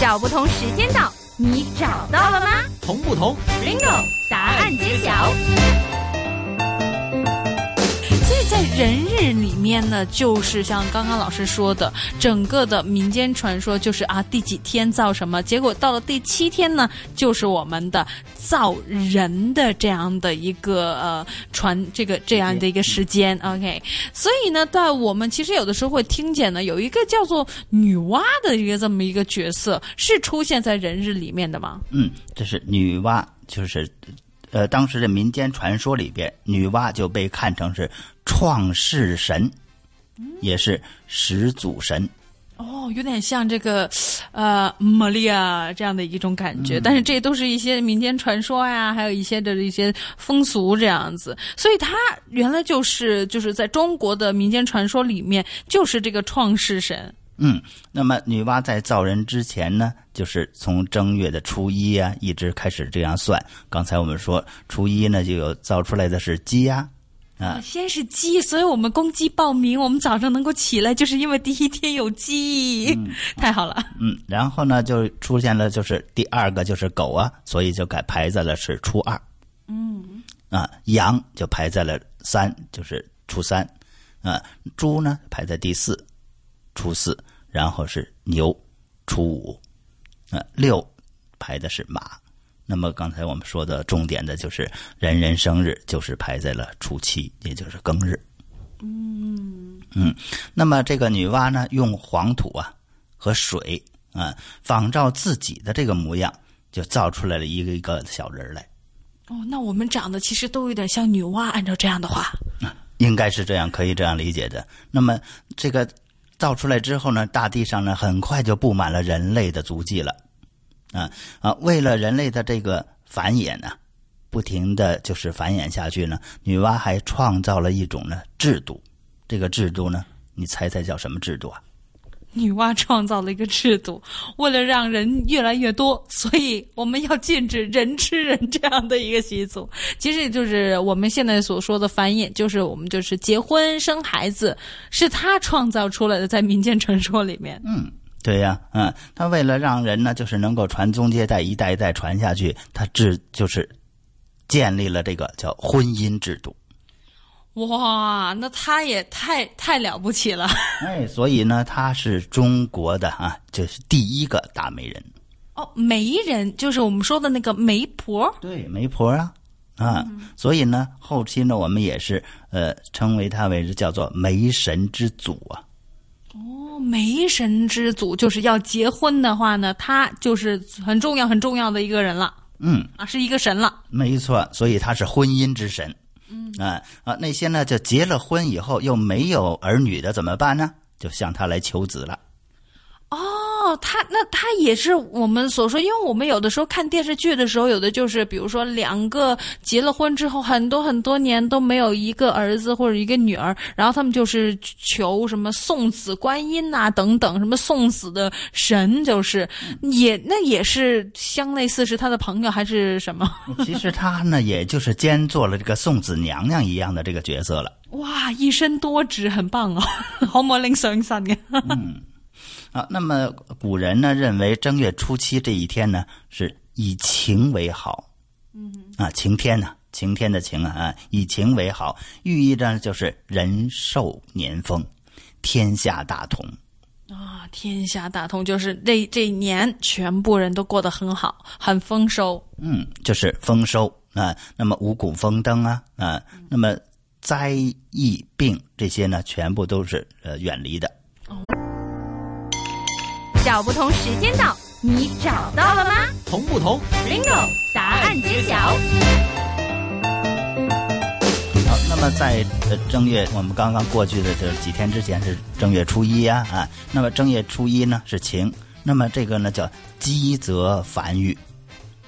找不同时间到，你找到了吗同不同？？Bingo，答案揭晓。在人日里面呢，就是像刚刚老师说的，整个的民间传说就是啊，第几天造什么，结果到了第七天呢，就是我们的造人的这样的一个呃传这个这样的一个时间。OK，所以呢，在我们其实有的时候会听见呢，有一个叫做女娲的一个这么一个角色，是出现在人日里面的吗？嗯，这是女娲，就是呃，当时的民间传说里边，女娲就被看成是创世神，也是始祖神。哦，有点像这个，呃，玛利亚这样的一种感觉，但是这都是一些民间传说呀，还有一些的一些风俗这样子，所以它原来就是就是在中国的民间传说里面，就是这个创世神。嗯，那么女娲在造人之前呢，就是从正月的初一啊，一直开始这样算。刚才我们说初一呢，就有造出来的是鸡呀、啊，先是鸡，所以我们公鸡报名，我们早上能够起来，就是因为第一天有鸡，太好了。嗯，然后呢，就出现了就是第二个就是狗啊，所以就改排在了是初二。嗯，啊，羊就排在了三，就是初三。啊，猪呢排在第四，初四，然后是牛，初五。啊，六排的是马。那么刚才我们说的重点的就是人人生日，就是排在了初七，也就是庚日。嗯嗯那么这个女娲呢，用黄土啊和水啊，仿照自己的这个模样，就造出来了一个一个小人儿来。哦，那我们长得其实都有点像女娲，按照这样的话，应该是这样，可以这样理解的。那么这个造出来之后呢，大地上呢很快就布满了人类的足迹了，啊啊，为了人类的这个繁衍呢，不停的就是繁衍下去呢，女娲还创造了一种呢制度，这个制度呢，你猜猜叫什么制度啊？女娲创造了一个制度，为了让人越来越多，所以我们要禁止人吃人这样的一个习俗。其实就是我们现在所说的繁衍，就是我们就是结婚生孩子，是他创造出来的，在民间传说里面。嗯，对呀，嗯，他为了让人呢，就是能够传宗接代，一代一代传下去，他制就是建立了这个叫婚姻制度。哇，那他也太太了不起了！哎，所以呢，他是中国的啊，就是第一个大媒人。哦，媒人就是我们说的那个媒婆。对，媒婆啊，啊，所以呢，后期呢，我们也是呃，称为他为叫做媒神之祖啊。哦，媒神之祖就是要结婚的话呢，他就是很重要很重要的一个人了嗯，啊，是一个神了。没错，所以他是婚姻之神。嗯啊啊，那些呢，就结了婚以后又没有儿女的怎么办呢？就向他来求子了。哦，他那他也是我们所说，因为我们有的时候看电视剧的时候，有的就是比如说两个结了婚之后很多很多年都没有一个儿子或者一个女儿，然后他们就是求什么送子观音呐、等等，什么送子的神，就是也那也是相类似是他的朋友还是什么？其实他呢，也就是兼做了这个送子娘娘一样的这个角色了。哇，一身多职，很棒哦，可唔可以拎上身嘅？啊，那么古人呢认为正月初七这一天呢是以晴为好，嗯啊晴天呢、晴天的晴啊啊以晴为好，寓意着就是人寿年丰，天下大同。啊，天下大同，就是这这一年全部人都过得很好，很丰收。嗯，就是丰收啊。那么五谷丰登啊啊，那么灾疫病这些呢，全部都是呃远离的。找不同时间到，你找到了吗同不同？？Bingo，答案揭晓。好，那么在呃正月，我们刚刚过去的这几天之前是正月初一呀啊那么正月初一呢是晴，那么这个呢叫鸡则繁育，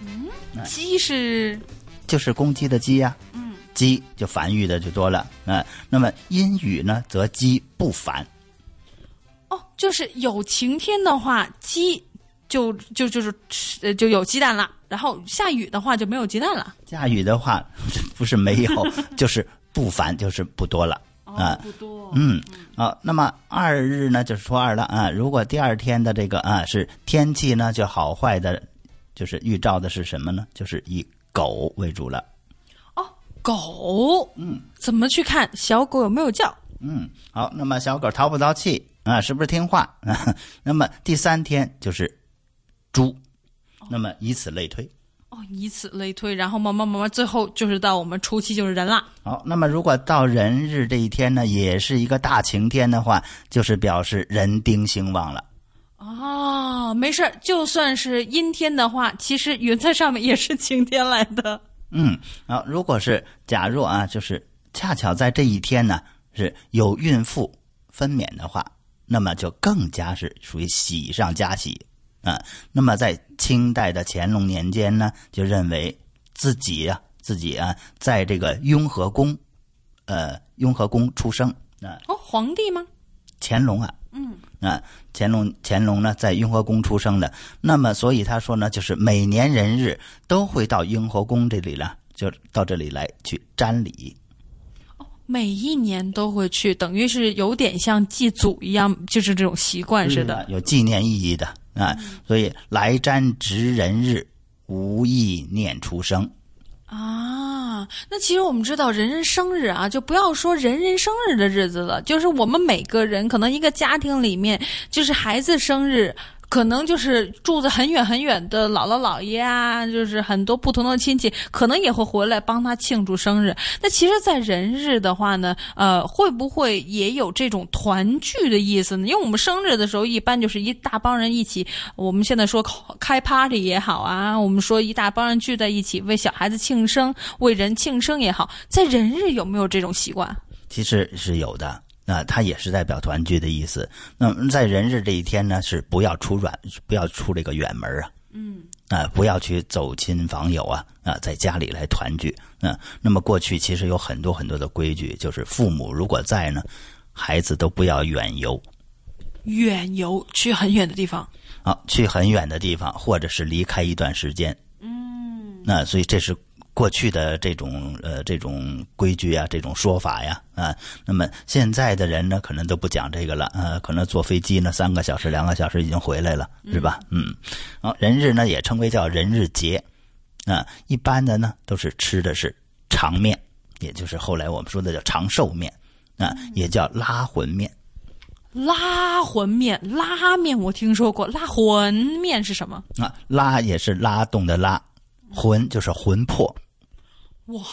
嗯鸡是就是公鸡的鸡呀、嗯，鸡就繁育的就多了啊、那么阴雨呢则鸡不繁，哦，就是有晴天的话，鸡就就就是吃就有鸡蛋了，然后下雨的话就没有鸡蛋了。下雨的话不是没有，就是不繁，就是不多了。啊，不多，嗯，好，那么二日呢就是初二了啊。如果第二天的这个啊是天气呢就好坏的，就是预兆的是什么呢？就是以狗为主了。哦，狗，嗯，怎么去看小狗有没有叫？嗯，好，那么小狗淘不淘气啊？是不是听话？啊、那么第三天就是猪，那么以此类推。哦，以此类推，然后慢慢慢慢，最后就是到我们初七就是人了。好，那么如果到人日这一天呢，也是一个大晴天的话，就是表示人丁兴旺了。哦，没事儿，就算是阴天的话，其实云在上面也是晴天来的。嗯，好，如果是假若啊，就是恰巧在这一天呢是有孕妇分娩的话，那么就更加是属于喜上加喜啊。那么在清代的乾隆年间呢，就认为自己啊自己啊在这个雍和宫，呃雍和宫出生啊，哦，皇帝吗？乾隆啊，嗯啊，乾隆乾隆呢在雍和宫出生的，那么所以他说呢，就是每年人日都会到雍和宫这里呢，就到这里来去瞻礼。每一年都会去，等于是有点像祭祖一样，就是这种习惯似的。啊有纪念意义的啊，所以来瞻值人日，无意念出生。啊，那其实我们知道人人生日啊，就不要说人人生日的日子了，就是我们每个人可能一个家庭里面，就是孩子生日。可能就是住在很远很远的姥姥姥爷啊，就是很多不同的亲戚，可能也会回来帮他庆祝生日。那其实，在人日的话呢，呃，会不会也有这种团聚的意思呢？因为我们生日的时候，一般就是一大帮人一起，我们现在说开 party 也好啊，我们说一大帮人聚在一起为小孩子庆生、为人庆生也好，在人日有没有这种习惯？其实是有的。啊，它也是代表团聚的意思。那么在人日这一天呢，是不要出远，不要出这个远门啊。嗯。啊，不要去走亲访友啊啊，在家里来团聚。嗯、啊，那么过去其实有很多很多的规矩，就是父母如果在呢，孩子都不要远游。远游去很远的地方。啊，去很远的地方，或者是离开一段时间。嗯。那所以这是。过去的这种呃这种规矩啊，这种说法呀啊，那么现在的人呢，可能都不讲这个了，呃，可能坐飞机呢三个小时、两个小时已经回来了，是吧？嗯，好，人日呢也称为叫人日节，啊，一般的呢都是吃的是长面，也就是后来我们说的叫长寿面，啊，也叫拉魂面。拉魂面、拉面我听说过，拉魂面是什么？啊，拉也是拉动的拉，魂就是魂魄。哇！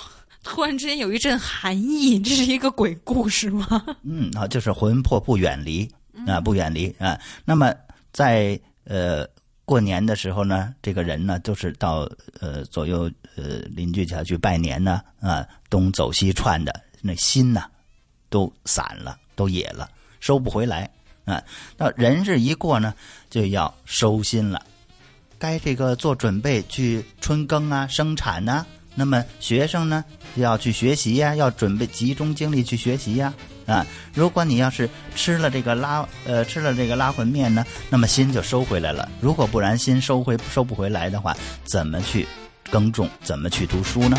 突然之间有一阵寒意，这是一个鬼故事吗？嗯啊，就是魂魄不远离啊，不远离啊。那么在呃过年的时候呢，这个人呢，就是到呃左右呃邻居家去拜年呢啊，东走西串的，那心呢都散了，都野了，收不回来啊。那人日一过呢，就要收心了，该这个做准备去春耕啊，生产呐、啊。那么学生呢要去学习呀、要准备集中精力去学习呀、啊，如果你要是吃了这个拉呃吃了这个拉魂面呢，那么心就收回来了。如果不然心收回收不回来的话，怎么去耕种，怎么去读书呢？